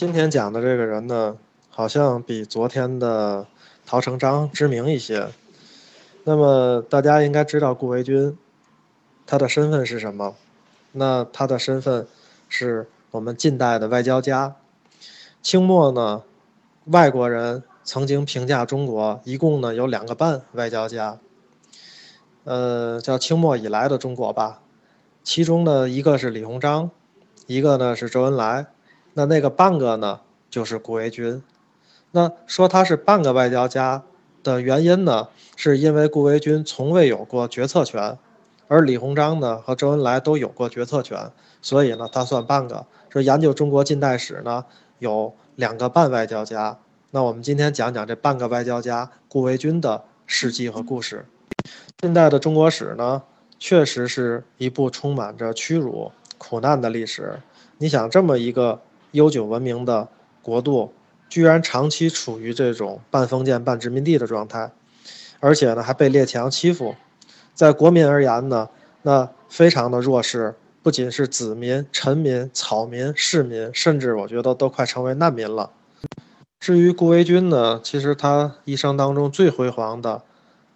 今天讲的这个人呢，好像比昨天的陶成章知名一些。那么大家应该知道顾维钧，他的身份是什么？那他的身份是我们近代的外交家。清末呢，外国人曾经评价中国，一共呢有两个半外交家。呃，叫清末以来的中国吧。其中呢，一个是李鸿章，一个呢是周恩来。那那个半个呢，就是顾维钧。那说他是半个外交家的原因呢，是因为顾维钧从未有过决策权，而李鸿章呢和周恩来都有过决策权，所以呢他算半个。说研究中国近代史呢，有两个半外交家。那我们今天讲讲这半个外交家顾维钧的事迹和故事。近代的中国史呢，确实是一部充满着屈辱、苦难的历史。你想这么一个。悠久文明的国度，居然长期处于这种半封建半殖民地的状态，而且呢还被列强欺负，在国民而言呢，那非常的弱势，不仅是子民、臣民、草民、市民，甚至我觉得都快成为难民了。至于顾维钧呢，其实他一生当中最辉煌的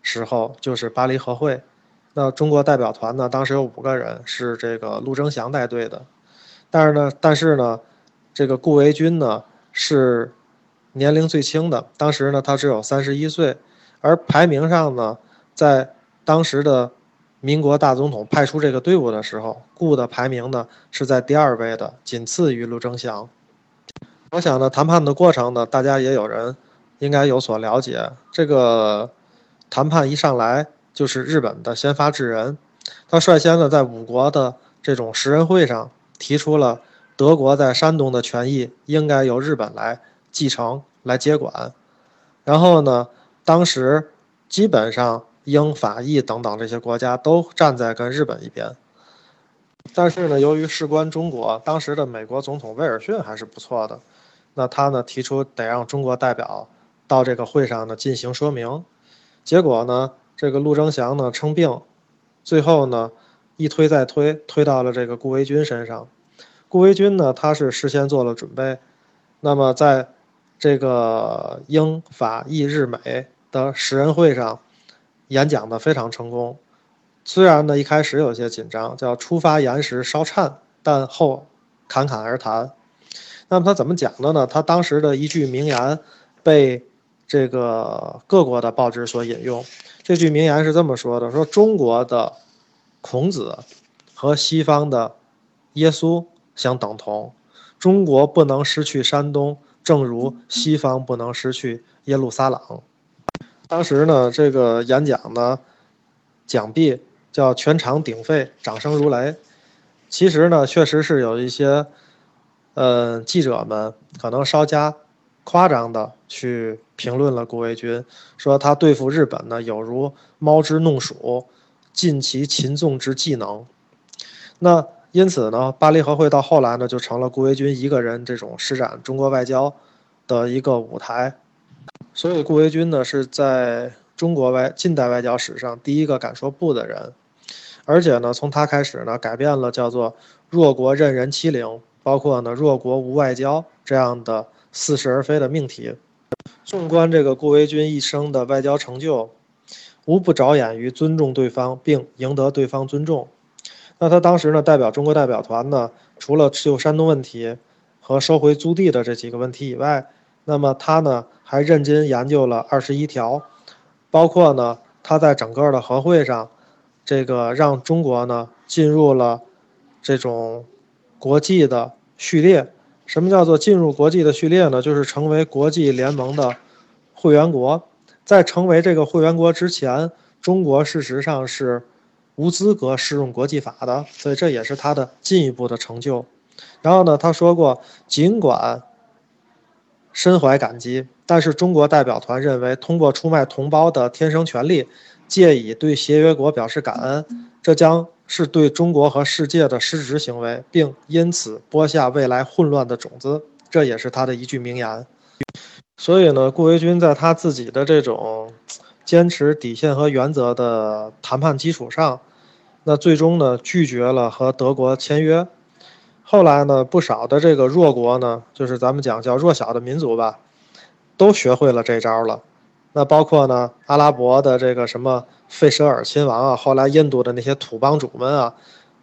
时候就是巴黎和会，那中国代表团呢，当时有五个人，是这个陆征祥带队的，但是呢，但是呢。这个顾维钧呢是年龄最轻的，当时呢他只有三十一岁，而排名上呢，在当时的民国大总统派出这个队伍的时候，顾的排名呢是在第二位的，仅次于陆征祥。我想呢，谈判的过程呢，大家也有人应该有所了解。这个谈判一上来就是日本的先发制人，他率先呢在五国的这种十人会上提出了。德国在山东的权益应该由日本来继承、来接管。然后呢，当时基本上英法意等等这些国家都站在跟日本一边。但是呢，由于事关中国，当时的美国总统威尔逊还是不错的。那他呢提出得让中国代表到这个会上呢进行说明。结果呢，这个陆征祥呢称病，最后呢一推再推，推到了这个顾维钧身上。顾维钧呢，他是事先做了准备，那么在这个英法意日美的十人会上演讲的非常成功。虽然呢一开始有些紧张，叫出发言时稍颤，但后侃侃而谈。那么他怎么讲的呢？他当时的一句名言被这个各国的报纸所引用。这句名言是这么说的：说中国的孔子和西方的耶稣。相等同，中国不能失去山东，正如西方不能失去耶路撒冷。当时呢，这个演讲呢，讲毕叫全场鼎沸，掌声如雷。其实呢，确实是有一些，呃，记者们可能稍加夸张的去评论了顾维钧，说他对付日本呢，有如猫之弄鼠，尽其擒纵之技能。那。因此呢，巴黎和会到后来呢，就成了顾维钧一个人这种施展中国外交的一个舞台。所以，顾维钧呢是在中国外近代外交史上第一个敢说不的人，而且呢，从他开始呢，改变了叫做“弱国任人欺凌”，包括呢“弱国无外交”这样的似是而非的命题。纵观这个顾维钧一生的外交成就，无不着眼于尊重对方并赢得对方尊重。那他当时呢，代表中国代表团呢，除了就山东问题和收回租地的这几个问题以外，那么他呢还认真研究了二十一条，包括呢他在整个的和会上，这个让中国呢进入了这种国际的序列。什么叫做进入国际的序列呢？就是成为国际联盟的会员国。在成为这个会员国之前，中国事实上是。无资格适用国际法的，所以这也是他的进一步的成就。然后呢，他说过，尽管深怀感激，但是中国代表团认为，通过出卖同胞的天生权利，借以对协约国表示感恩，这将是对中国和世界的失职行为，并因此播下未来混乱的种子。这也是他的一句名言。所以呢，顾维钧在他自己的这种。坚持底线和原则的谈判基础上，那最终呢拒绝了和德国签约。后来呢，不少的这个弱国呢，就是咱们讲叫弱小的民族吧，都学会了这招了。那包括呢，阿拉伯的这个什么费舍尔亲王啊，后来印度的那些土帮主们啊，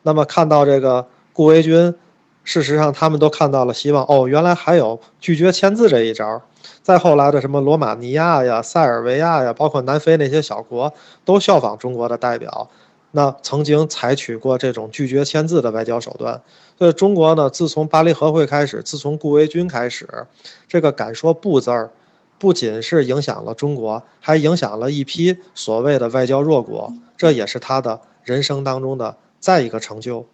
那么看到这个顾维钧，事实上他们都看到了希望。哦，原来还有拒绝签字这一招。再后来的什么罗马尼亚呀、塞尔维亚呀，包括南非那些小国，都效仿中国的代表。那曾经采取过这种拒绝签字的外交手段，所以中国呢，自从巴黎和会开始，自从顾维钧开始，这个敢说不字儿，不仅是影响了中国，还影响了一批所谓的外交弱国，这也是他的人生当中的再一个成就。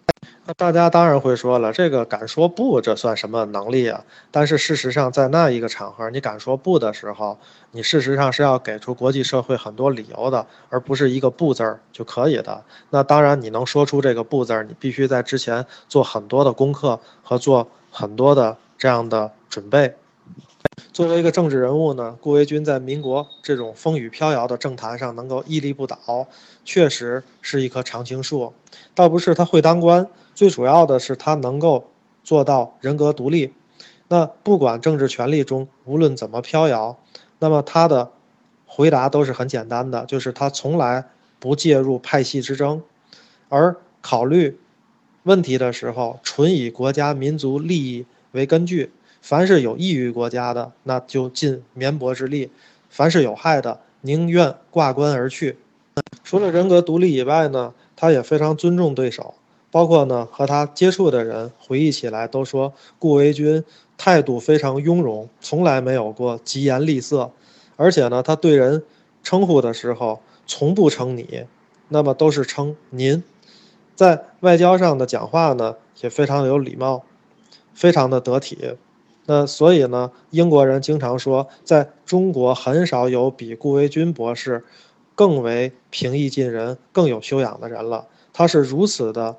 那大家当然会说了，这个敢说不，这算什么能力啊？但是事实上，在那一个场合，你敢说不的时候，你事实上是要给出国际社会很多理由的，而不是一个不字儿就可以的。那当然，你能说出这个不字儿，你必须在之前做很多的功课和做很多的这样的准备。作为一个政治人物呢，顾维钧在民国这种风雨飘摇的政坛上能够屹立不倒，确实是一棵常青树。倒不是他会当官。最主要的是，他能够做到人格独立。那不管政治权力中无论怎么飘摇，那么他的回答都是很简单的，就是他从来不介入派系之争，而考虑问题的时候，纯以国家民族利益为根据。凡是有益于国家的，那就尽绵薄之力；凡是有害的，宁愿挂冠而去。除了人格独立以外呢，他也非常尊重对手。包括呢，和他接触的人回忆起来都说，顾维钧态度非常雍容，从来没有过疾言厉色，而且呢，他对人称呼的时候从不称你，那么都是称您。在外交上的讲话呢，也非常有礼貌，非常的得体。那所以呢，英国人经常说，在中国很少有比顾维钧博士更为平易近人、更有修养的人了。他是如此的。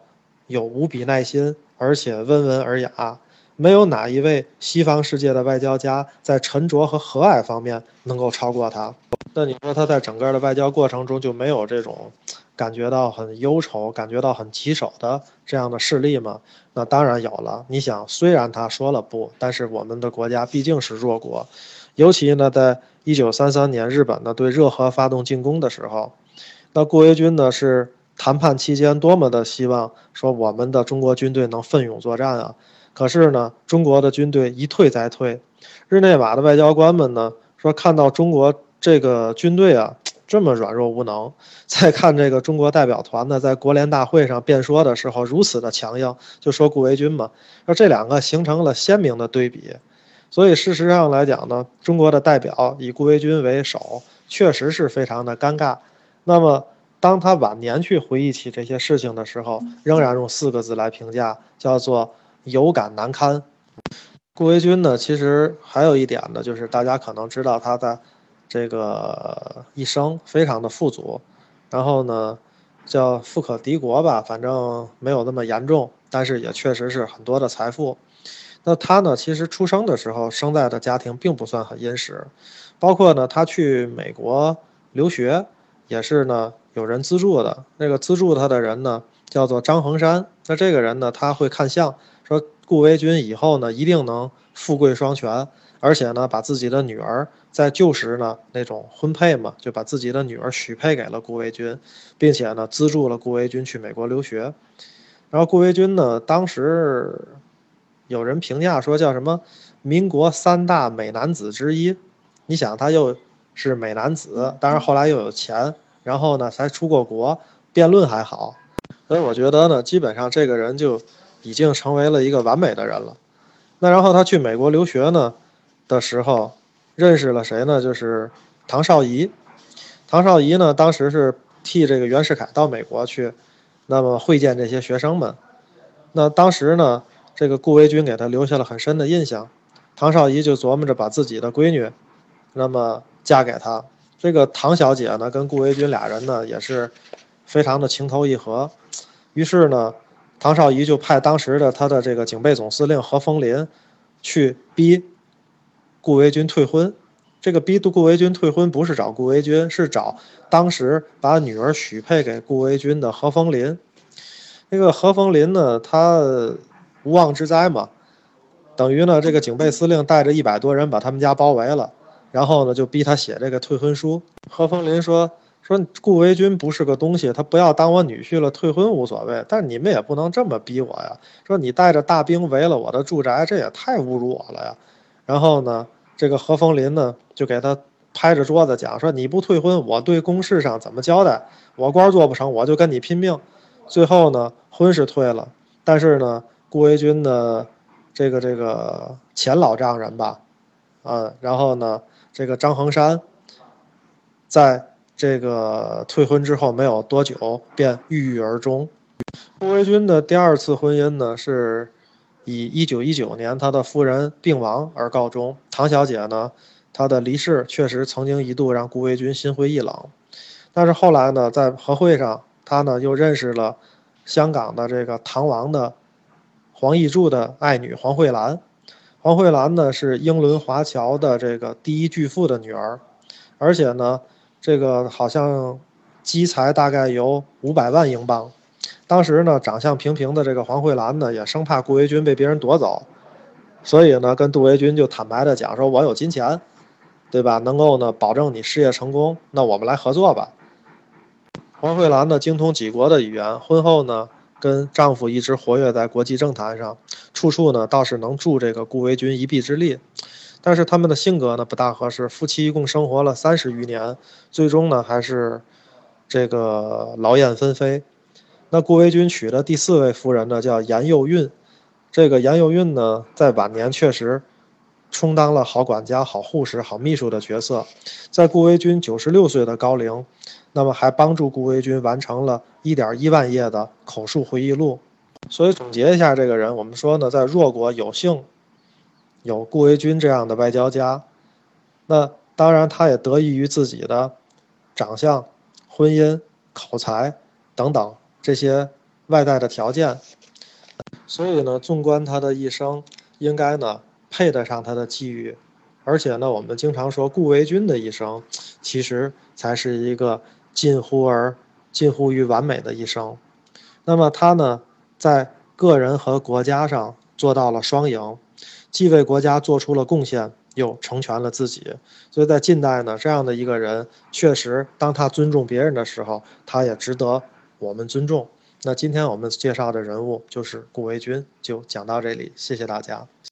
有无比耐心，而且温文尔雅，没有哪一位西方世界的外交家在沉着和和蔼方面能够超过他。那你说他在整个的外交过程中就没有这种感觉到很忧愁、感觉到很棘手的这样的事例吗？那当然有了。你想，虽然他说了不，但是我们的国家毕竟是弱国，尤其呢，在一九三三年日本呢对热河发动进攻的时候，那顾维钧呢是。谈判期间多么的希望说我们的中国军队能奋勇作战啊！可是呢，中国的军队一退再退。日内瓦的外交官们呢说，看到中国这个军队啊这么软弱无能，再看这个中国代表团呢在国联大会上辩说的时候如此的强硬，就说顾维钧嘛，说这两个形成了鲜明的对比。所以事实上来讲呢，中国的代表以顾维钧为首，确实是非常的尴尬。那么。当他晚年去回忆起这些事情的时候，仍然用四个字来评价，叫做有感难堪。顾维钧呢，其实还有一点呢，就是大家可能知道他的这个一生非常的富足，然后呢，叫富可敌国吧，反正没有那么严重，但是也确实是很多的财富。那他呢，其实出生的时候生在的家庭并不算很殷实，包括呢，他去美国留学也是呢。有人资助的那个资助他的人呢，叫做张衡山。那这个人呢，他会看相，说顾维钧以后呢，一定能富贵双全，而且呢，把自己的女儿在旧时呢那种婚配嘛，就把自己的女儿许配给了顾维钧，并且呢，资助了顾维钧去美国留学。然后顾维钧呢，当时有人评价说叫什么民国三大美男子之一。你想，他又是美男子，当然后来又有钱。然后呢，才出过国，辩论还好，所以我觉得呢，基本上这个人就已经成为了一个完美的人了。那然后他去美国留学呢的时候，认识了谁呢？就是唐绍仪。唐绍仪呢，当时是替这个袁世凯到美国去，那么会见这些学生们。那当时呢，这个顾维钧给他留下了很深的印象。唐绍仪就琢磨着把自己的闺女，那么嫁给他。这个唐小姐呢，跟顾维钧俩人呢也是非常的情投意合，于是呢，唐绍仪就派当时的他的这个警备总司令何风林去逼顾维钧退婚。这个逼顾维钧退婚不是找顾维钧，是找当时把女儿许配给顾维钧的何风林。那个何风林呢，他无妄之灾嘛。等于呢，这个警备司令带着一百多人把他们家包围了，然后呢就逼他写这个退婚书。何风林说说顾维钧不是个东西，他不要当我女婿了，退婚无所谓，但你们也不能这么逼我呀。说你带着大兵围了我的住宅，这也太侮辱我了呀。然后呢，这个何风林呢就给他拍着桌子讲说你不退婚，我对公事上怎么交代？我官做不成，我就跟你拼命。最后呢，婚是退了，但是呢，顾维钧的。这个这个前老丈人吧，啊，然后呢，这个张衡山，在这个退婚之后没有多久便郁郁而终。顾维钧的第二次婚姻呢，是以一九一九年他的夫人病亡而告终。唐小姐呢，她的离世确实曾经一度让顾维钧心灰意冷，但是后来呢，在和会上，他呢又认识了香港的这个唐王的。黄义柱的爱女黄慧兰，黄慧兰呢是英伦华侨的这个第一巨富的女儿，而且呢，这个好像积财大概有五百万英镑。当时呢，长相平平的这个黄慧兰呢，也生怕顾维钧被别人夺走，所以呢，跟杜维钧就坦白的讲说：“我有金钱，对吧？能够呢保证你事业成功，那我们来合作吧。”黄慧兰呢精通几国的语言，婚后呢。跟丈夫一直活跃在国际政坛上，处处呢倒是能助这个顾维钧一臂之力，但是他们的性格呢不大合适，夫妻一共生活了三十余年，最终呢还是这个劳燕分飞。那顾维钧娶的第四位夫人呢叫严幼韵，这个严幼韵呢在晚年确实充当了好管家、好护士、好秘书的角色，在顾维钧九十六岁的高龄。那么还帮助顾维钧完成了一点一万页的口述回忆录，所以总结一下这个人，我们说呢，在弱国有幸有顾维钧这样的外交家，那当然他也得益于自己的长相、婚姻、口才等等这些外在的条件，所以呢，纵观他的一生，应该呢配得上他的机遇。而且呢，我们经常说顾维钧的一生，其实才是一个。近乎而近乎于完美的一生，那么他呢，在个人和国家上做到了双赢，既为国家做出了贡献，又成全了自己。所以在近代呢，这样的一个人，确实当他尊重别人的时候，他也值得我们尊重。那今天我们介绍的人物就是顾维钧，就讲到这里，谢谢大家。